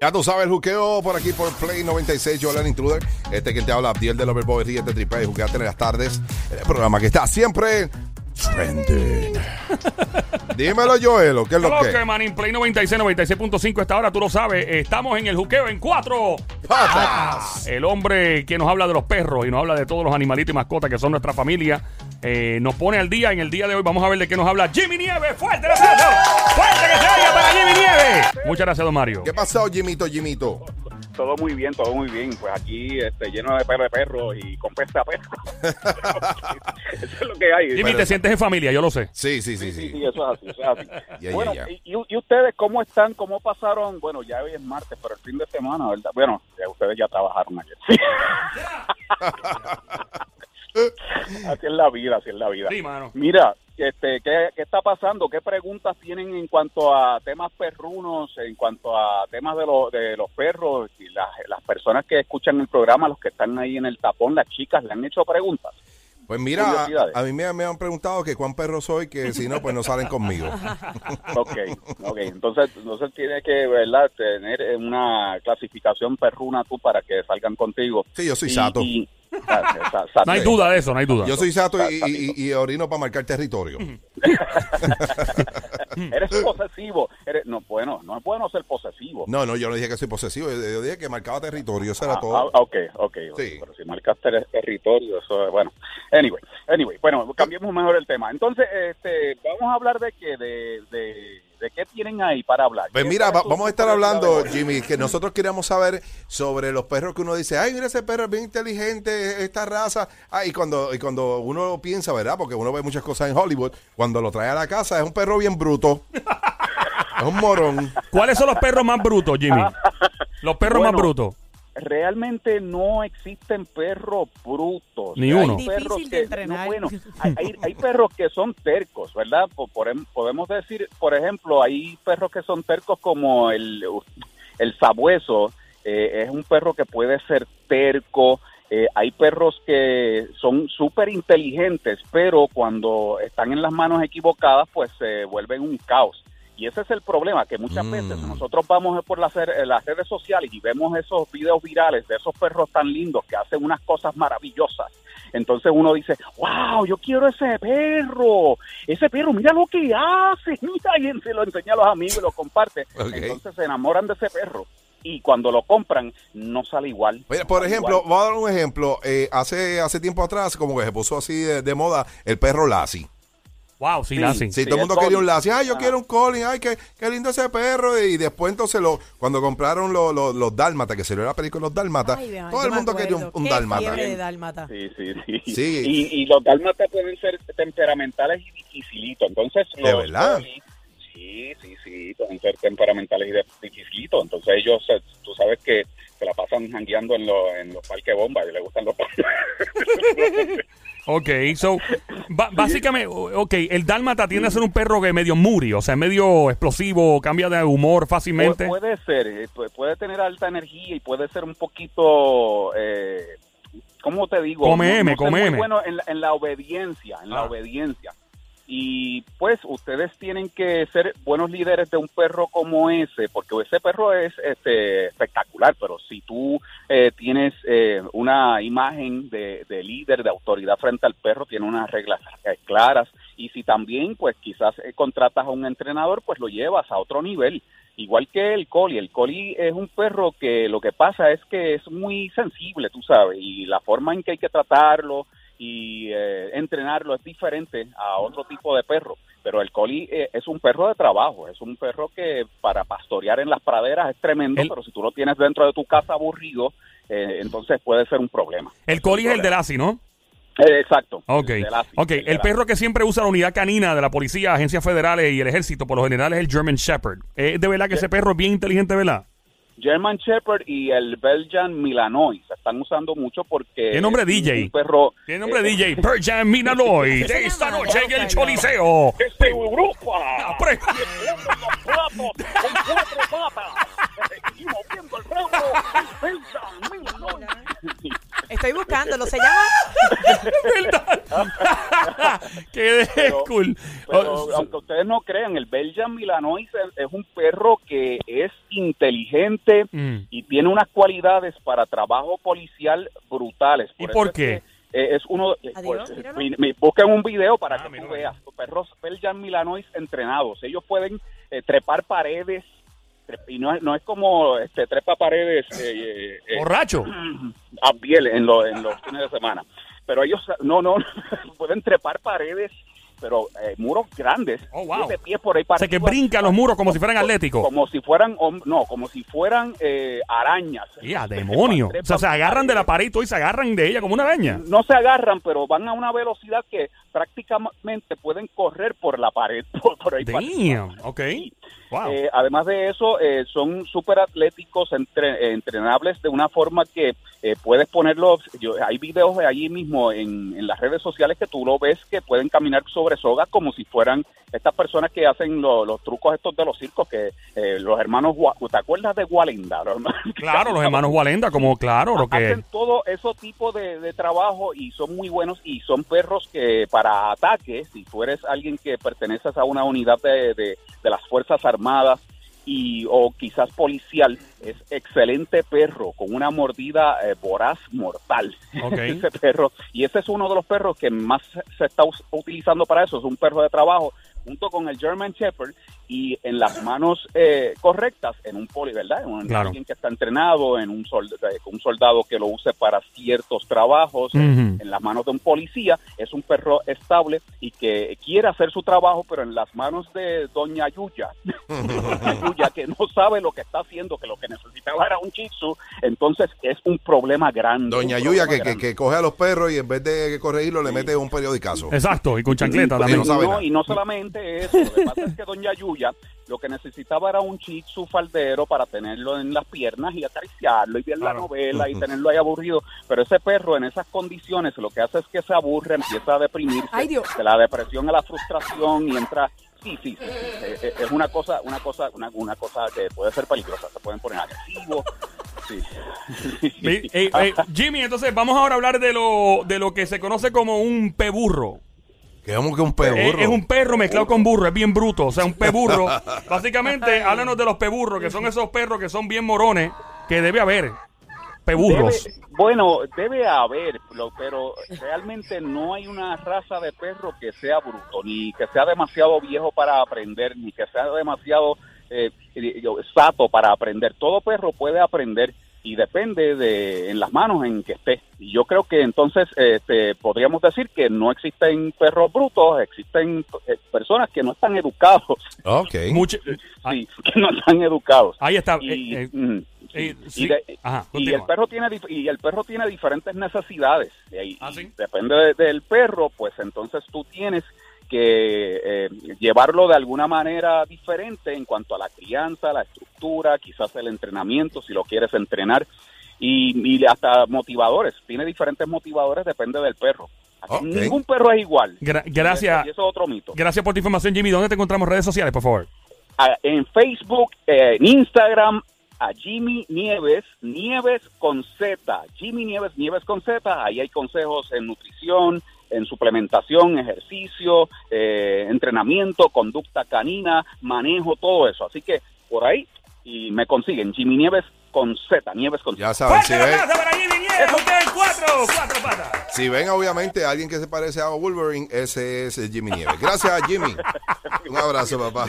Ya tú sabes, el juqueo por aquí por Play 96, Joel Intruder. Este que te habla, Abdiel de Loverboy, Ríete Triple, juqueate en las tardes. El programa que está siempre trending. Dímelo, Joel, ¿qué es lo que? que, man, en Play 96, 96.5 esta hora, tú lo sabes. Estamos en el juqueo en cuatro. Patas. El hombre que nos habla de los perros y nos habla de todos los animalitos y mascotas que son nuestra familia, eh, nos pone al día. En el día de hoy vamos a ver de qué nos habla Jimmy Nieves. ¡Fuerte el aplauso! ¡Fuerte que se oiga para Jimmy Nieves! Muchas gracias, don Mario. ¿Qué pasó, Jimito, Jimito? todo muy bien, todo muy bien. Pues aquí este, lleno de perro de perros y con pesta perro. eso es lo que hay. Jimmy, te sientes en familia, yo lo sé. Sí, sí, sí, Sí, sí. sí, eso es así, eso es así. Bueno. Y, y ustedes cómo están? ¿Cómo pasaron? Bueno, ya hoy es martes, pero el fin de semana, ¿verdad? Bueno, ya ustedes ya trabajaron ayer. así es la vida, así es la vida. Sí, mano. Mira, este, ¿qué, ¿qué está pasando? ¿Qué preguntas tienen en cuanto a temas perrunos, en cuanto a temas de, los de los perros y las, las personas que escuchan el programa, los que están ahí en el tapón, las chicas, le han hecho preguntas? Pues mira, Curiosidades. a mí me, me han preguntado que cuán perro soy, que si no, pues no salen conmigo. Ok, ok. Entonces, entonces tiene que, ¿verdad?, tener una clasificación perruna tú para que salgan contigo. Sí, yo soy Y- sato. y-. No hay duda de eso, no hay duda. Yo soy sato y, y- y orino para marcar territorio. Eres posesivo. Eres, no, bueno, no es bueno ser posesivo. No, no, yo no dije que soy posesivo, yo, yo dije que marcaba territorio, eso era Ah, todo. ah, ok, ok. Sí. Pero si marcas ter- territorio, eso es bueno. Anyway, anyway, bueno, cambiemos mejor el tema. Entonces, este, vamos a hablar de qué, de, de, de qué tienen ahí para hablar. Pues ¿Qué- mira, va- vamos a estar hablando? Jimmy, que nosotros queríamos saber sobre los perros que uno dice, ay, mira ese perro es bien inteligente, esta raza. Ah, y cuando, y cuando uno piensa, ¿verdad? Porque uno ve muchas cosas en Hollywood, cuando lo trae a la casa es un perro bien bruto. es un morón. ¿Cuáles son los perros más brutos, Jimmy? Los perros Bueno, más brutos. Realmente no existen perros brutos. Ni Hay uno. perros Difícil de que- entrenar. no, bueno, hay, hay- hay perros que son tercos, ¿verdad? Po- por em- podemos decir, por ejemplo, hay perros que son tercos como el, el sabueso. eh, es un perro que puede ser terco. Eh, hay perros que son súper inteligentes, pero cuando están en las manos equivocadas, pues se vuelven un caos. Y ese es el problema, que muchas Mm. veces nosotros vamos por las, redes sociales y vemos esos videos virales de esos perros tan lindos que hacen unas cosas maravillosas. Entonces uno dice, wow, yo quiero ese perro, ese perro, mira lo que hace, mira, y se lo enseña a los amigos y lo comparte. Entonces se enamoran de ese perro y cuando lo compran no sale igual. Mira, por ejemplo, igual. voy a dar un ejemplo. Eh, hace, hace tiempo atrás, como que se puso así de, de moda, el perro Lassie. Wow, sí, Sí. la hacen. Sí, Sí, todo el mundo quería un. Lassie. Ay, yo Ah. quiero un Collie. Ay, qué, qué lindo ese perro. Y después entonces lo, cuando compraron los, los, los Dálmatas, que salió la película Los Ay, vean, todo yo el me mundo quería un, acuerdo. un Qué Dálmata. fiebre de dálmata. Sí, sí, sí. Sí. Y, y los dálmatas pueden ser temperamentales y dificilitos. Entonces, ¿De los verdad? sí, sí, sí, pueden ser temperamentales y de- dificilitos. Entonces, ellos, eh, tú sabes que se la pasan jangueando en, los en los parques bomba y les gustan los parques. Ok, so, básicamente, ok, el dálmata tiende a ser un perro que medio muri, o sea, medio explosivo, cambia de humor fácilmente. Pu- puede ser, eh, pu- puede tener alta energía y puede ser un poquito, eh, ¿cómo te digo? Come M, ser come muy M. bueno en la, en la obediencia, en la Ah. obediencia. Y pues ustedes tienen que ser buenos líderes de un perro como ese, porque ese perro es este, espectacular, pero si tú eh, tienes eh, una imagen de, de líder, de autoridad frente al perro, tiene unas reglas claras, y si también pues quizás eh, contratas a un entrenador, pues lo llevas a otro nivel. Igual que el collie, el collie es un perro que lo que pasa es que es muy sensible, tú sabes, y la forma en que hay que tratarlo y eh, entrenarlo es diferente a otro tipo de perro. Pero el collie eh, es un perro de trabajo, es un perro que para pastorear en las praderas es tremendo, El- pero si tú lo tienes dentro de tu casa aburrido, eh, entonces puede ser un problema. El collie es el de Lassie, ¿no? Eh, exacto. Ok, el de Lassie, ok. de El perro que siempre usa la unidad canina de la policía, agencias federales y el ejército, por lo general es el German Shepherd. ¿Es de verdad que ese perro es bien inteligente, verdad? German Shepherd y el Belgian Milanois están usando mucho porque ¿Qué nombre DJ? un perro Tiene nombre eh, DJ, Perjan Minaloy, ¿Qué se de esta noche en el. Choliseo. ¡Es de Europa! Pre- con cuatro patas y moviendo el rabo. Estoy buscándolo. Se llama. ¿Verdad? Que de Pero- cool. Pero Oh, aunque ustedes no crean, el Belgian Milanois es, es un perro que es inteligente Mm. y tiene unas cualidades para trabajo policial brutales. ¿Y por es qué? que, eh, es uno, eh, Adiós, pues, míralo. mi- mi- busquen un video para Ah, que tú veas. Perros Belgian Milanois entrenados. Ellos pueden eh, trepar paredes y no es, no es como este trepa paredes eh, eh, eh, Borracho. a piel en, lo- en los fines de semana. Pero ellos no, no, pueden trepar paredes, pero eh, muros grandes, Oh, wow. pies por ahí O para sea, que arriba, brinca los muros como si fueran atléticos. Como si fueran, no, como si fueran eh, arañas. ¡Ya, demonio! O sea, se agarran de la pared y todo y se agarran de ella como una araña. No se agarran, pero van a una velocidad que prácticamente pueden correr por la pared. Por, por ahí para. Damn, ok. Wow. Eh, además de eso, eh, son súper atléticos, entre- eh, entrenables de una forma que eh, puedes ponerlos. Yo, hay videos de allí mismo en, en las redes sociales que tú lo ves que pueden caminar sobre sogas como si fueran estas personas que hacen lo- los trucos estos de los circos, que eh, los hermanos. ¿Te acuerdas de Walenda? Los claro, los hermanos Walenda, como claro, lo que... Hacen todo ese tipo de, de trabajo y son muy buenos y son perros que para ataques, si tú eres alguien que perteneces a una unidad de, de- de las Fuerzas Armadas y o quizás policial, es excelente perro con una mordida eh, voraz mortal. Ese perro y ese es uno de los perros que más se está utilizando para eso, es un perro de trabajo junto con el German Shepherd y en las manos eh, correctas en un poli, ¿verdad? En un- Claro. alguien que está entrenado, en un, sold- eh, un soldado que lo use para ciertos trabajos, en, en las manos de un policía, es un perro estable y que quiere hacer su trabajo, pero en las manos de Doña Yuya, Doña Yuya que no sabe lo que está haciendo, que lo que necesitaba era un chitsu, entonces es un problema grande. Doña Yuya que, que, coge a los perros y en vez de corregirlo le mete un periodicazo. Exacto, y con chancleta Sí, también. no, y no solamente eso, lo que pasa es que Doña Yuya lo que necesitaba era un tzu faldero para tenerlo en las piernas y acariciarlo y ver Claro. la novela y tenerlo ahí aburrido. Pero ese perro en esas condiciones lo que hace es que se aburre, empieza a deprimirse, Ay, Dios. de la depresión a la frustración y entra... Sí, sí, sí, sí. Es una cosa, una cosa, una, una cosa que puede ser peligrosa. Se pueden poner agresivos. Sí. Jimmy, entonces vamos ahora a hablar de lo, de lo que se conoce como un peburro. Que como que un Eh, peburro. es un perro mezclado con burro, es bien bruto, o sea, un peburro. Básicamente, háblanos de los peburros, que son esos perros que son bien morones, que debe haber. Peburros. Debe- bueno, debe haber, pero realmente no hay una raza de perro que sea bruto, ni que sea demasiado viejo para aprender, ni que sea demasiado eh, digo, sato para aprender. Todo perro puede aprender y depende de en las manos en que esté. Y yo creo que entonces este, podríamos decir que no existen perros brutos, existen eh, personas que no están educados, Ok. Mucho- sí, que no están educados. Ahí está. Y, eh, eh, mm, sí. eh, Y sí. de- Ajá, y continúa. el perro tiene y el perro tiene diferentes necesidades y Ah, y ¿sí? depende de- del perro pues entonces tú tienes que eh, llevarlo de alguna manera diferente en cuanto a la crianza la estructura quizás el entrenamiento si lo quieres entrenar y, y hasta motivadores tiene diferentes motivadores depende del perro ningún perro es igual Gra- gracias. y eso es otro mito Gracias por tu información, Jimmy. ¿Dónde te encontramos redes sociales, por favor? a- en Facebook, eh, en Instagram, a Jimmy Nieves, Nieves con Z, Jimmy Nieves, Nieves con Z, ahí hay consejos en nutrición, en suplementación, ejercicio, eh, entrenamiento, conducta canina, manejo, todo eso. Así que por ahí y me consiguen Jimmy Nieves con Z, Nieves con Z. Ya saben, si ¡Fuerte ven, la casa para Jimmy Nieves! ¡Usted en cuatro! ¡Cuatro patas! si ven obviamente a alguien que se parece a Wolverine, ese es Jimmy Nieves. Gracias, Jimmy. Un abrazo, papá.